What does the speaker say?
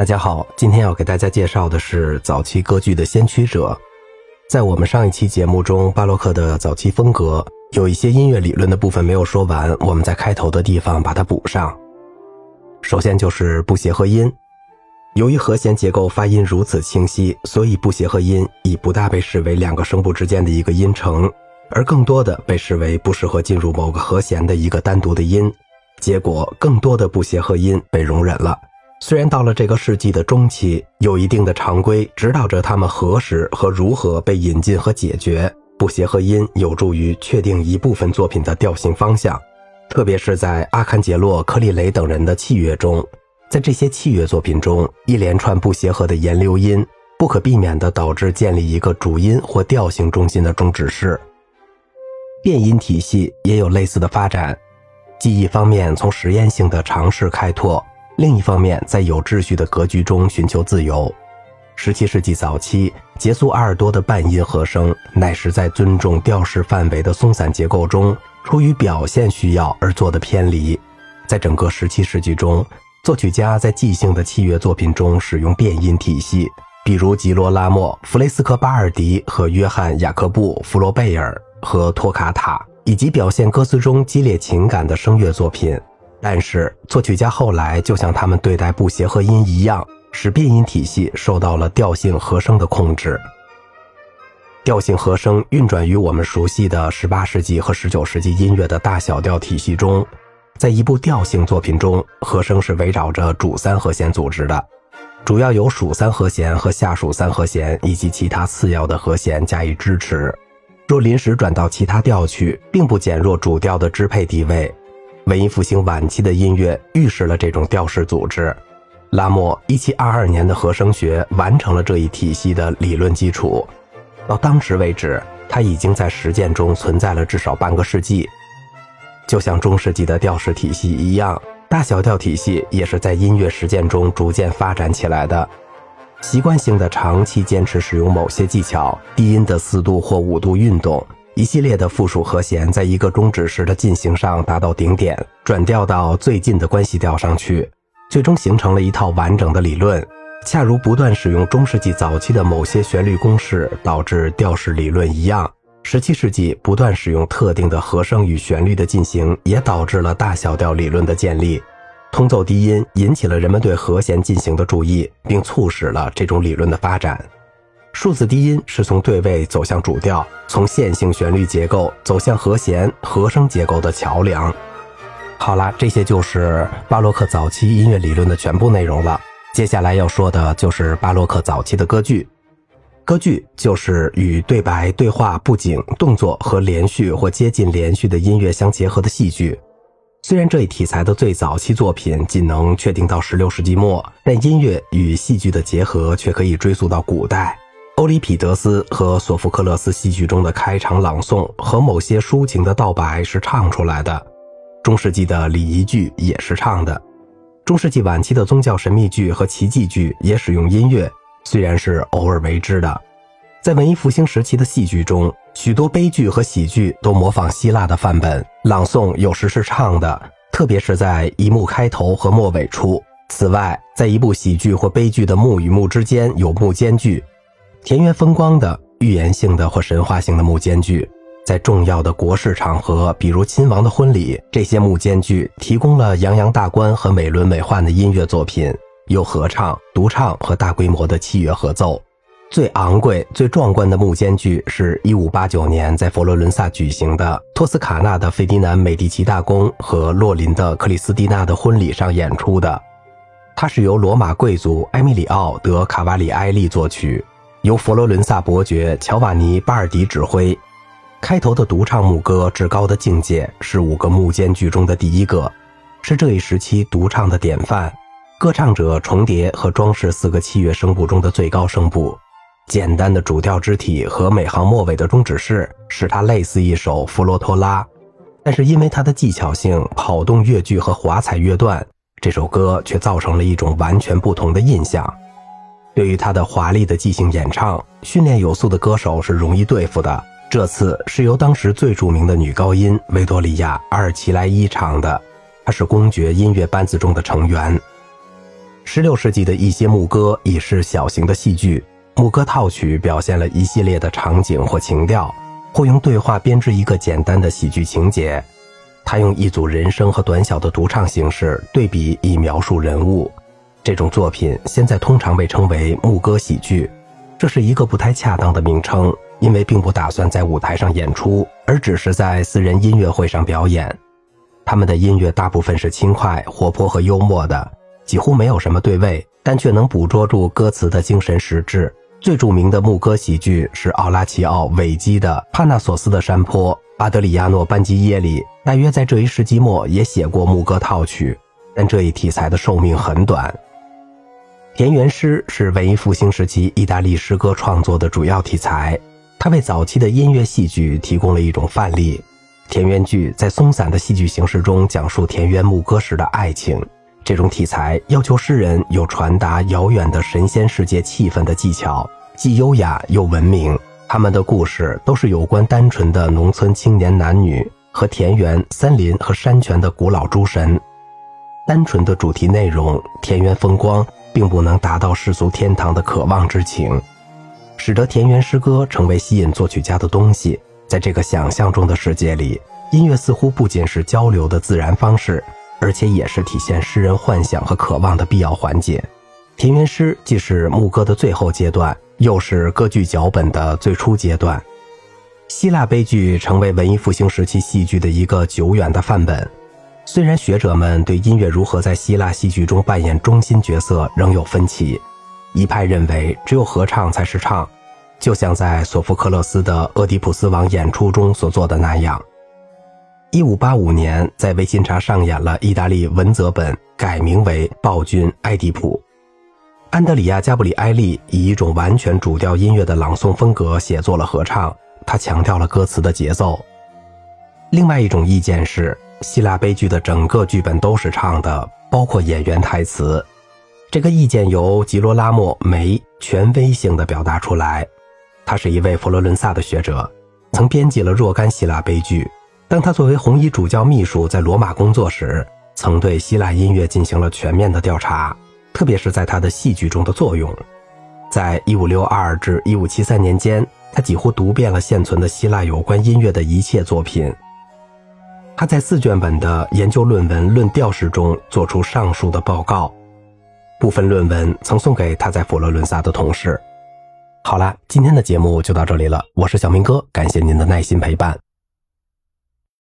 大家好，今天要给大家介绍的是早期歌剧的先驱者。在我们上一期节目中，巴洛克的早期风格有一些音乐理论的部分没有说完，我们在开头的地方把它补上。首先就是不协和音，由于和弦结构发音如此清晰，所以不协和音已不大被视为两个声部之间的一个音程，而更多的被视为不适合进入某个和弦的一个单独的音。结果，更多的不协和音被容忍了。虽然到了这个世纪的中期，有一定的常规指导着他们何时和如何被引进和解决，不协和音有助于确定一部分作品的调性方向，特别是在阿坎杰洛、科利雷等人的器乐中，在这些器乐作品中，一连串不协和的延留音不可避免地导致建立一个主音或调性中心的终止式。变音体系也有类似的发展。记忆方面从实验性的尝试开拓，另一方面在有秩序的格局中寻求自由。十七世纪早期，杰苏阿尔多的半音和声乃是在尊重调式范围的松散结构中，出于表现需要而做的偏离。在整个十七世纪中，作曲家在即兴的器乐作品中使用变音体系，比如吉罗拉莫、弗雷斯科巴尔迪和约翰雅克布·弗罗贝尔和托卡塔。以及表现歌词中激烈情感的声乐作品，但是作曲家后来就像他们对待不协和音一样，使变音体系受到了调性和声的控制。调性和声运转于我们熟悉的18世纪和19世纪音乐的大小调体系中，在一部调性作品中，和声是围绕着主三和弦组织的，主要由属三和弦和下属三和弦以及其他次要的和弦加以支持。若临时转到其他调去，并不减弱主调的支配地位。文艺复兴晚期的音乐预示了这种调式组织。拉莫1722年的和声学完成了这一体系的理论基础。到当时为止，它已经在实践中存在了至少半个世纪。就像中世纪的调式体系一样，大小调体系也是在音乐实践中逐渐发展起来的。习惯性的长期坚持使用某些技巧，低音的四度或五度运动，一系列的附属和弦在一个终止时的进行上达到顶点，转调到最近的关系调上去，最终形成了一套完整的理论。恰如不断使用中世纪早期的某些旋律公式导致调式理论一样，十七世纪不断使用特定的和声与旋律的进行，也导致了大小调理论的建立。通奏低音引起了人们对和弦进行的注意，并促使了这种理论的发展。数字低音是从对位走向主调，从线性旋律结构走向和弦和声结构的桥梁。好了，这些就是巴洛克早期音乐理论的全部内容了。接下来要说的就是巴洛克早期的歌剧。歌剧就是与对白、对话、布景、动作和连续或接近连续的音乐相结合的戏剧。虽然这一题材的最早期作品仅能确定到16世纪末，但音乐与戏剧的结合却可以追溯到古代。欧里庇得斯和索福克勒斯戏剧中的开场朗诵和某些抒情的道白是唱出来的，中世纪的礼仪剧也是唱的，中世纪晚期的宗教神秘剧和奇迹剧也使用音乐，虽然是偶尔为之的。在文艺复兴时期的戏剧中，许多悲剧和喜剧都模仿希腊的范本，朗诵有时是唱的，特别是在一幕开头和末尾处。此外，在一部喜剧或悲剧的幕与幕之间有幕间剧，田园风光的、预言性的或神话性的幕间剧。在重要的国事场合，比如亲王的婚礼，这些幕间剧提供了洋洋大观和美轮美奂的音乐作品，有合唱、独唱和大规模的器乐合奏。最昂贵、最壮观的幕间剧是1589年在佛罗伦萨举行的托斯卡纳的费迪南·美第奇大公和洛林的克里斯蒂娜的婚礼上演出的。它是由罗马贵族埃米里奥·德·卡瓦里埃利作曲，由佛罗伦萨伯爵乔瓦尼·巴尔迪指挥。开头的独唱牧歌《至高的境界》是五个牧间剧中的第一个，是这一时期独唱的典范。歌唱者重叠和装饰四个器乐声部中的最高声部。简单的主调肢体和每行末尾的终止式，使它类似一首弗罗托拉，但是因为它的技巧性、跑动乐句和华彩乐段，这首歌却造成了一种完全不同的印象。对于他的华丽的即兴演唱，训练有素的歌手是容易对付的。这次是由当时最著名的女高音维多利亚·阿尔奇莱伊唱的，她是公爵音乐班子中的成员。十六世纪的一些牧歌已是小型的戏剧，牧歌套曲表现了一系列的场景或情调，或用对话编织一个简单的喜剧情节。他用一组人声和短小的独唱形式对比以描述人物。这种作品现在通常被称为牧歌喜剧，这是一个不太恰当的名称，因为并不打算在舞台上演出，而只是在私人音乐会上表演。他们的音乐大部分是轻快、活泼和幽默的。几乎没有什么对位，但却能捕捉住歌词的精神实质。最著名的牧歌喜剧是奥拉齐奥·韦基的《帕纳索斯的山坡》。阿德里亚诺·班基耶里大约在这一世纪末也写过牧歌套曲，但这一题材的寿命很短。田园诗是文艺复兴时期意大利诗歌创作的主要题材，它为早期的音乐戏剧提供了一种范例。田园剧在松散的戏剧形式中讲述田园牧歌时的爱情。这种题材要求诗人有传达遥远的神仙世界气氛的技巧，既优雅又文明。他们的故事都是有关单纯的农村青年男女和田园、森林和山泉的古老诸神。单纯的主题内容，田园风光，并不能达到世俗天堂的渴望之情，使得田园诗歌成为吸引作曲家的东西。在这个想象中的世界里，音乐似乎不仅是交流的自然方式。而且也是体现诗人幻想和渴望的必要环节。田园诗既是牧歌的最后阶段，又是歌剧脚本的最初阶段。希腊悲剧成为文艺复兴时期戏剧的一个久远的范本。虽然学者们对音乐如何在希腊戏剧中扮演中心角色仍有分歧，一派认为只有合唱才是唱，就像在索福克勒斯的《俄狄浦斯王》演出中所做的那样。一五八五年，在维钦察上演了意大利文泽本，改名为《暴君埃迪普》。安德里亚·加布里埃利以一种完全主调音乐的朗诵风格写作了合唱，他强调了歌词的节奏。另外一种意见是，希腊悲剧的整个剧本都是唱的，包括演员台词。这个意见由吉罗拉莫·梅权威性地表达出来。他是一位佛罗伦萨的学者，曾编辑了若干希腊悲剧。当他作为红衣主教秘书在罗马工作时，曾对希腊音乐进行了全面的调查，特别是在他的戏剧中的作用。在1562至1573年间，他几乎读遍了现存的希腊有关音乐的一切作品。他在四卷本的研究论文《论调式》中做出上述的报告，部分论文曾送给他在佛罗伦萨的同事。好啦，今天的节目就到这里了，我是小明哥，感谢您的耐心陪伴。